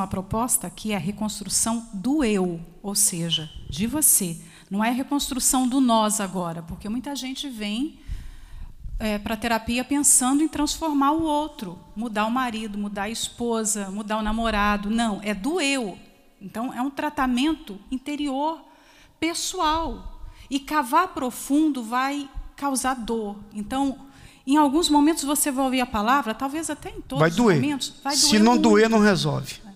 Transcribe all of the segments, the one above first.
A proposta aqui é a reconstrução do eu, ou seja, de você. Não é a reconstrução do nós agora, porque muita gente vem é, para a terapia pensando em transformar o outro, mudar o marido, mudar a esposa, mudar o namorado. Não, é do eu. Então, é um tratamento interior, pessoal. E cavar profundo vai causar dor. Então, em alguns momentos você vai ouvir a palavra, talvez até em todos vai doer. os momentos. Vai doer Se não muito. doer, não resolve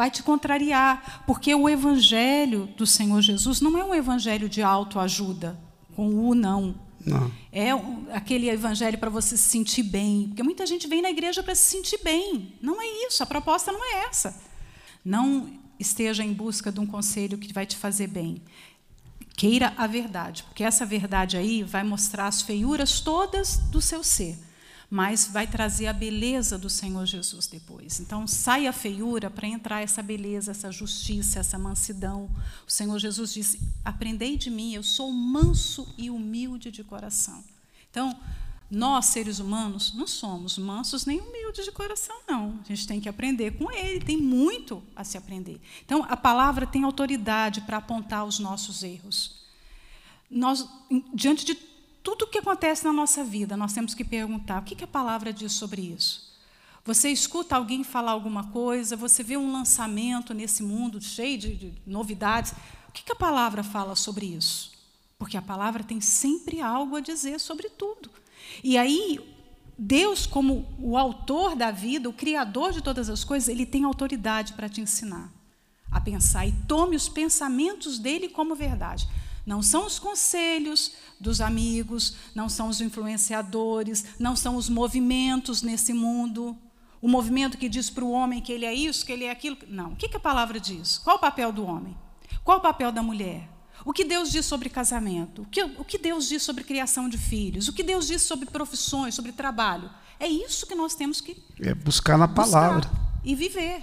vai te contrariar, porque o evangelho do Senhor Jesus não é um evangelho de autoajuda, com o não. Não. É aquele evangelho para você se sentir bem, porque muita gente vem na igreja para se sentir bem. Não é isso, a proposta não é essa. Não esteja em busca de um conselho que vai te fazer bem. Queira a verdade, porque essa verdade aí vai mostrar as feiuras todas do seu ser mas vai trazer a beleza do Senhor Jesus depois. Então, sai a feiura para entrar essa beleza, essa justiça, essa mansidão. O Senhor Jesus disse: Aprendei de mim, eu sou manso e humilde de coração. Então, nós, seres humanos, não somos mansos nem humildes de coração, não. A gente tem que aprender com ele, tem muito a se aprender. Então, a palavra tem autoridade para apontar os nossos erros. Nós, diante de tudo o que acontece na nossa vida, nós temos que perguntar: o que, a palavra diz sobre isso? Você escuta alguém falar alguma coisa, você vê um lançamento nesse mundo cheio de, de novidades. O que, que a palavra fala sobre isso? Porque a palavra tem sempre algo a dizer sobre tudo. E aí, Deus, como o autor da vida, o criador de todas as coisas, ele tem autoridade para te ensinar a pensar. E tome os pensamentos dele como verdade. Não são os conselhos dos amigos, não são os influenciadores, não são os movimentos nesse mundo. O movimento que diz para o homem que ele é isso, que ele é aquilo. Não. O que, a palavra diz? Qual o papel do homem? Qual o papel da mulher? O que Deus diz sobre casamento? O que, o que Deus diz sobre criação de filhos? O que Deus diz sobre profissões, sobre trabalho? É isso que nós temos que é buscar na palavra buscar e viver.